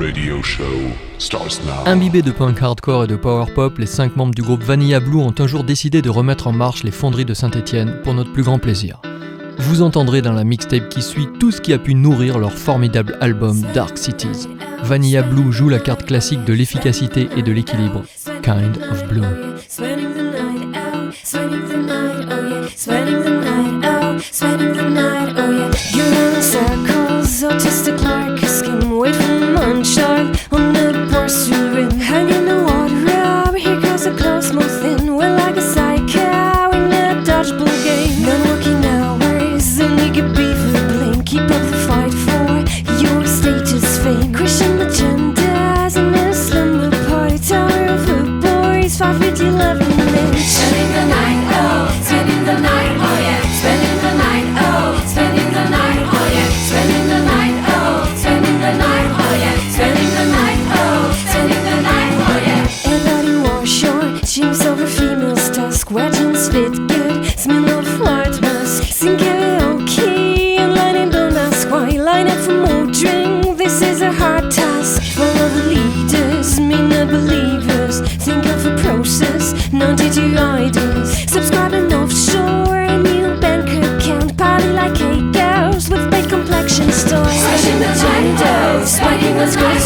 Radio show starts now. Imbibés de punk hardcore et de power pop, les cinq membres du groupe Vanilla Blue ont un jour décidé de remettre en marche les fonderies de Saint-Étienne pour notre plus grand plaisir. Vous entendrez dans la mixtape qui suit tout ce qui a pu nourrir leur formidable album Dark Cities. Vanilla Blue joue la carte classique de l'efficacité et de l'équilibre. Kind of Blue. was good.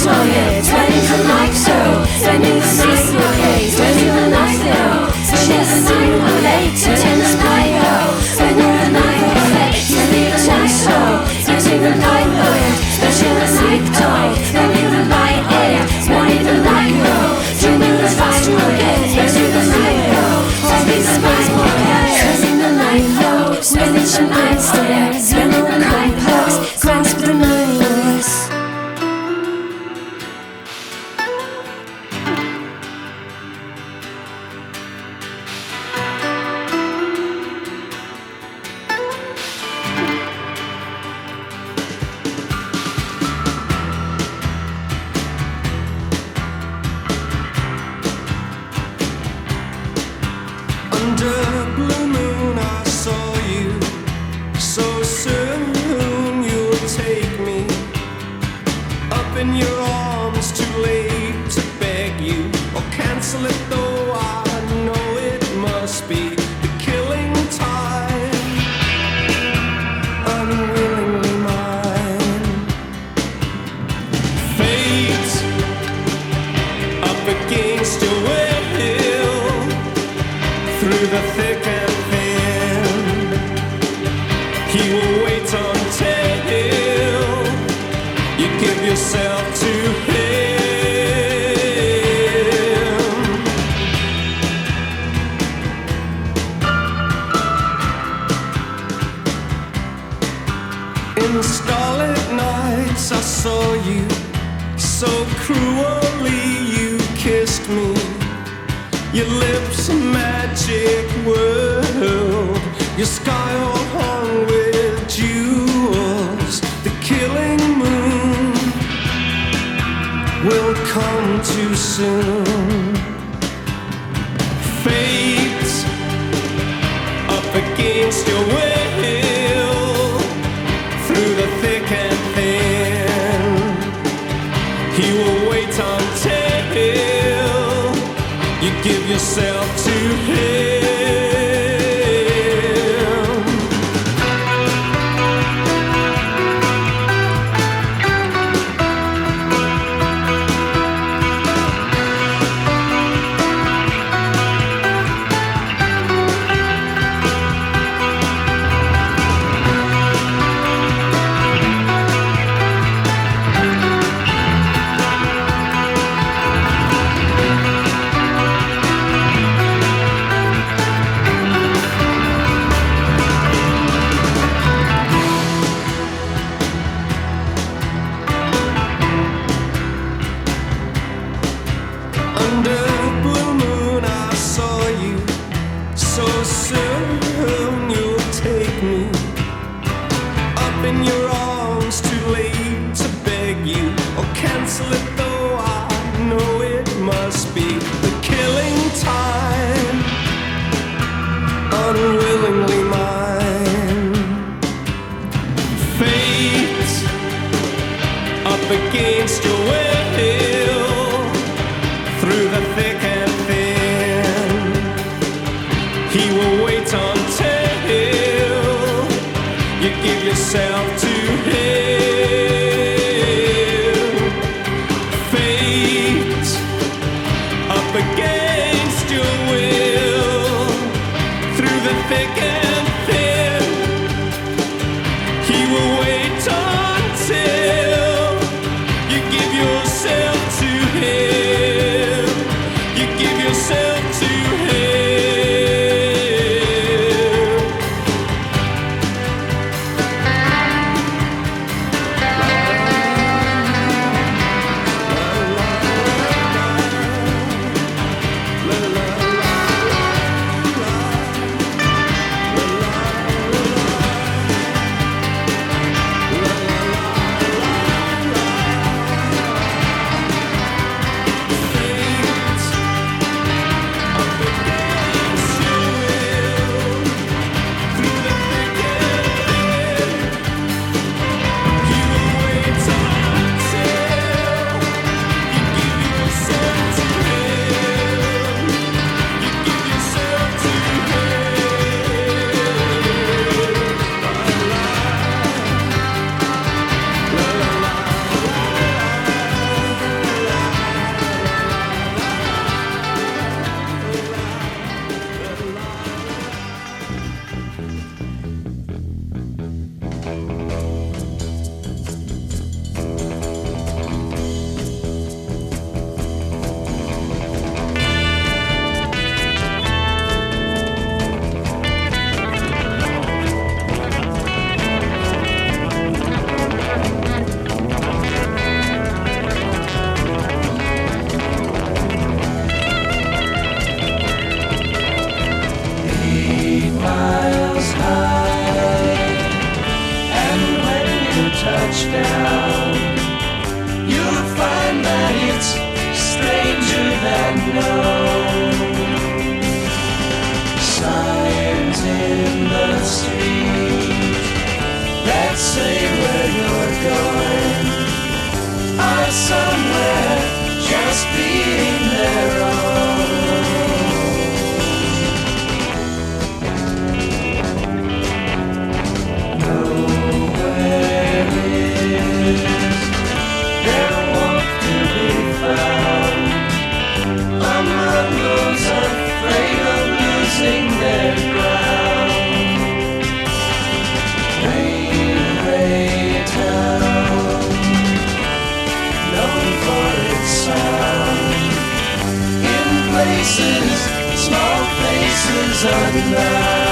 sunlight.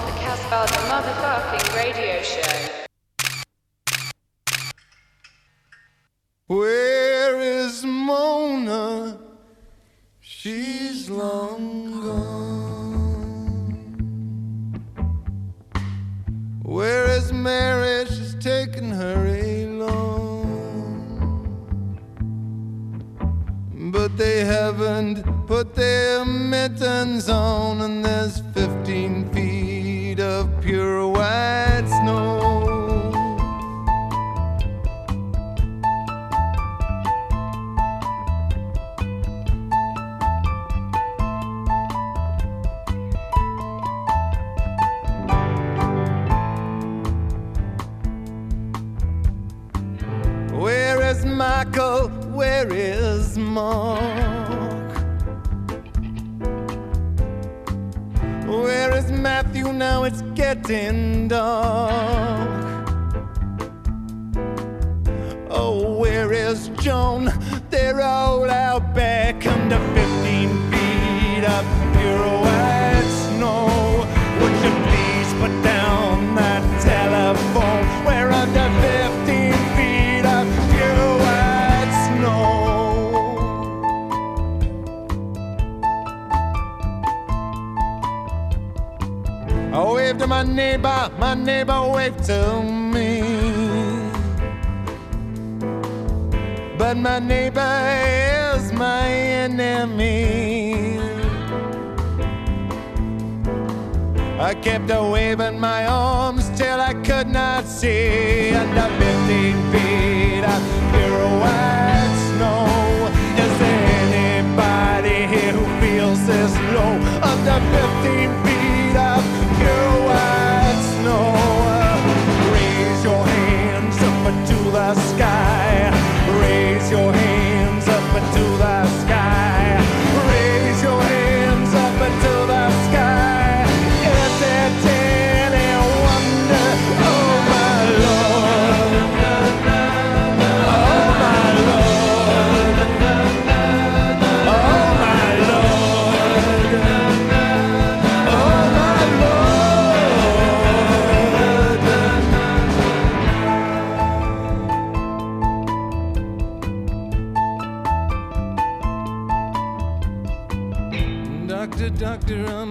Matthew? Now it's getting dark. Oh, where is Joan? They're all out back under 15 my neighbor, my neighbor waved to me. But my neighbor is my enemy. I kept a waving my arms till I could not see under 15 feet of pure white snow. Is there anybody here who feels this low under 15 feet of pure know. after I'm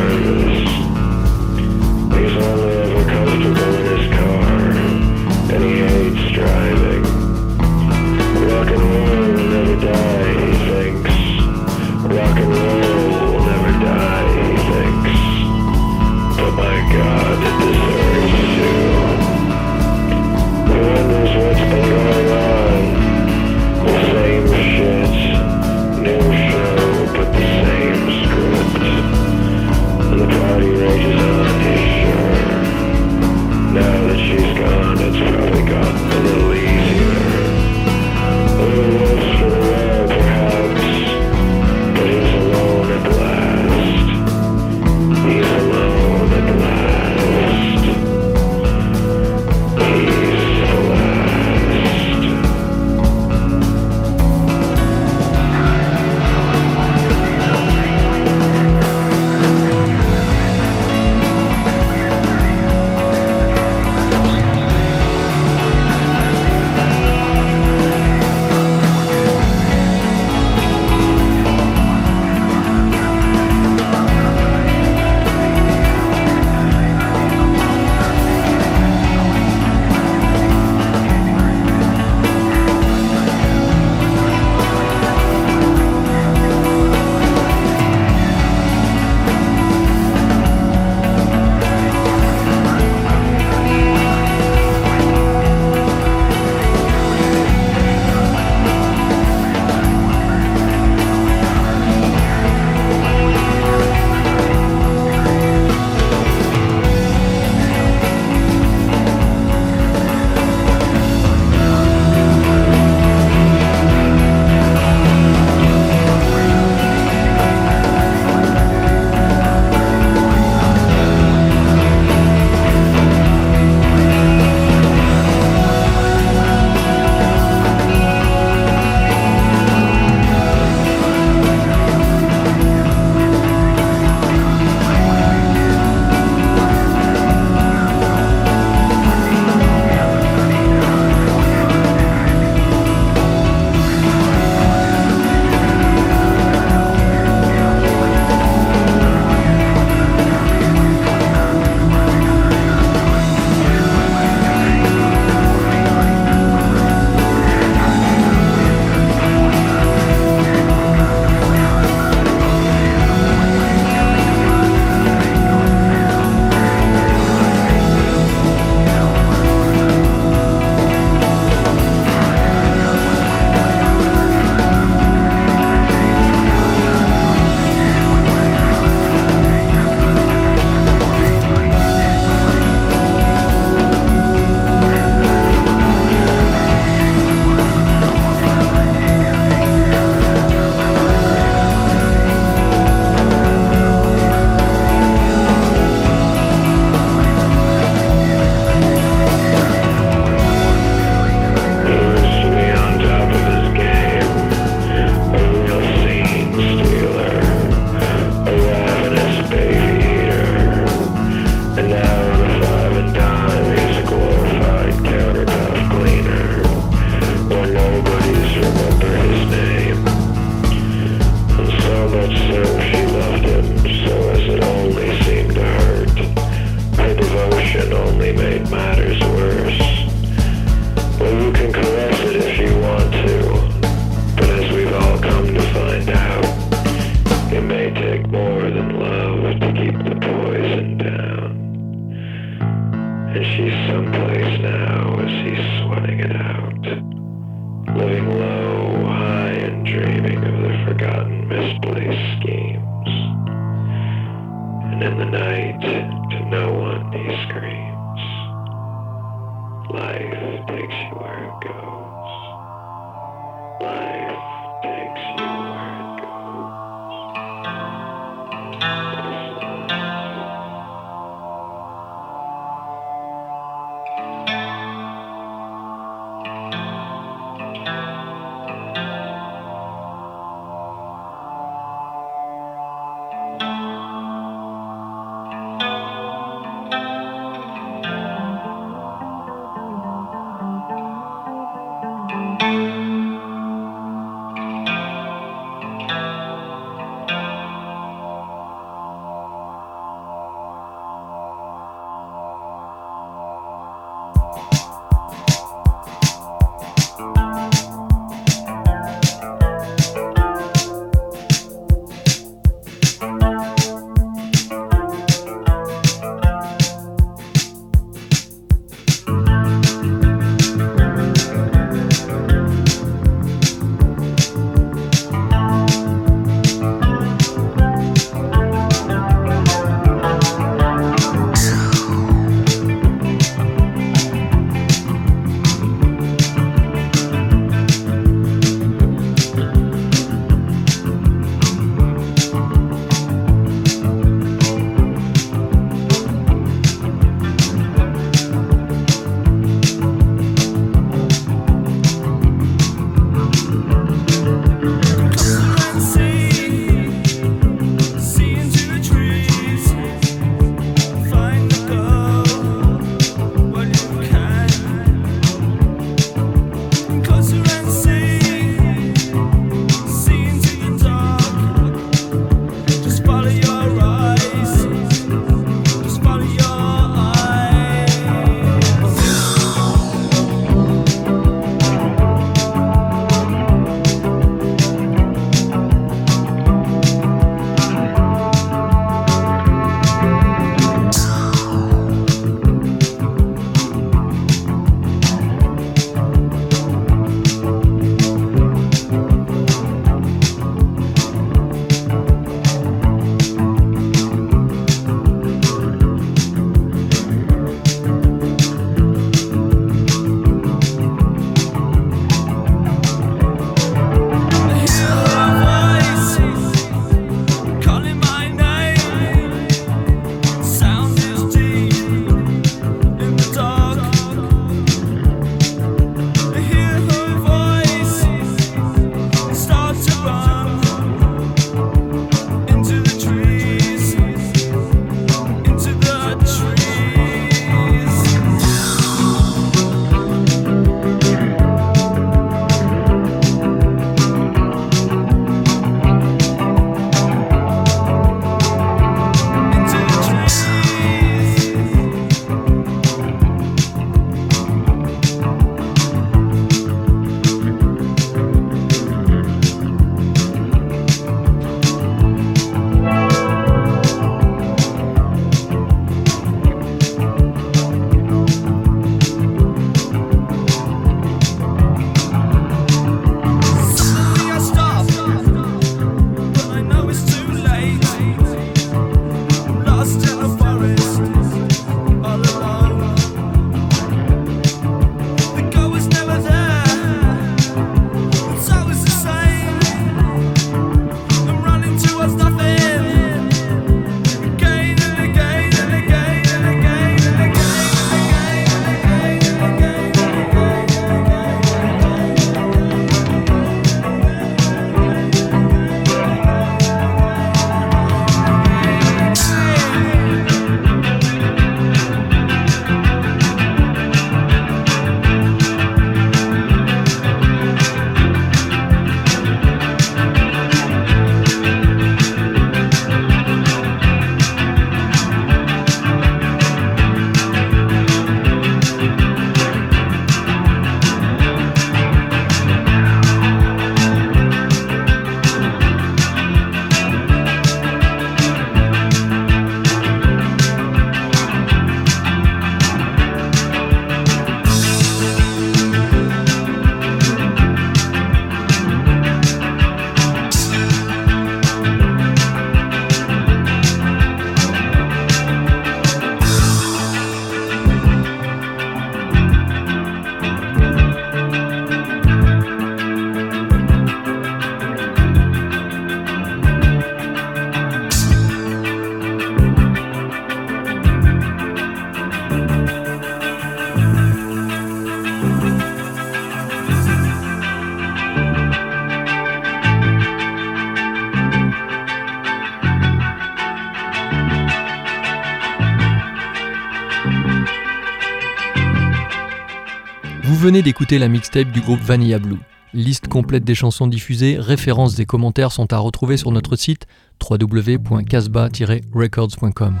venez d'écouter la mixtape du groupe Vanilla Blue. Liste complète des chansons diffusées, références et commentaires sont à retrouver sur notre site www.casbah-records.com.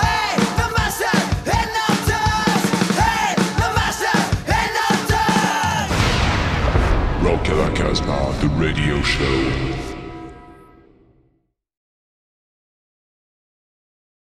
Hey, the. Rock Casbah, radio show.